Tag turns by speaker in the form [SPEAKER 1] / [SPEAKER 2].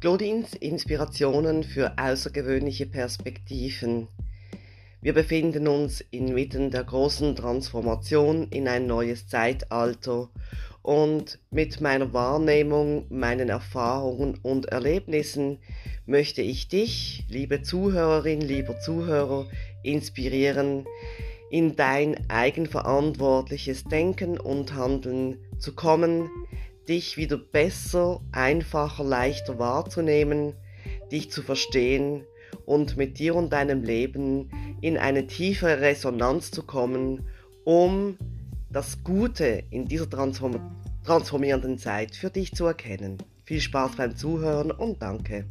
[SPEAKER 1] Claudines Inspirationen für außergewöhnliche Perspektiven. Wir befinden uns inmitten der großen Transformation in ein neues Zeitalter und mit meiner Wahrnehmung, meinen Erfahrungen und Erlebnissen möchte ich dich, liebe Zuhörerin, lieber Zuhörer, inspirieren, in dein eigenverantwortliches Denken und Handeln zu kommen, dich wieder besser, einfacher, leichter wahrzunehmen, dich zu verstehen und mit dir und deinem Leben in eine tiefere Resonanz zu kommen, um das Gute in dieser transform transformierenden Zeit für dich zu erkennen. Viel Spaß beim Zuhören und danke.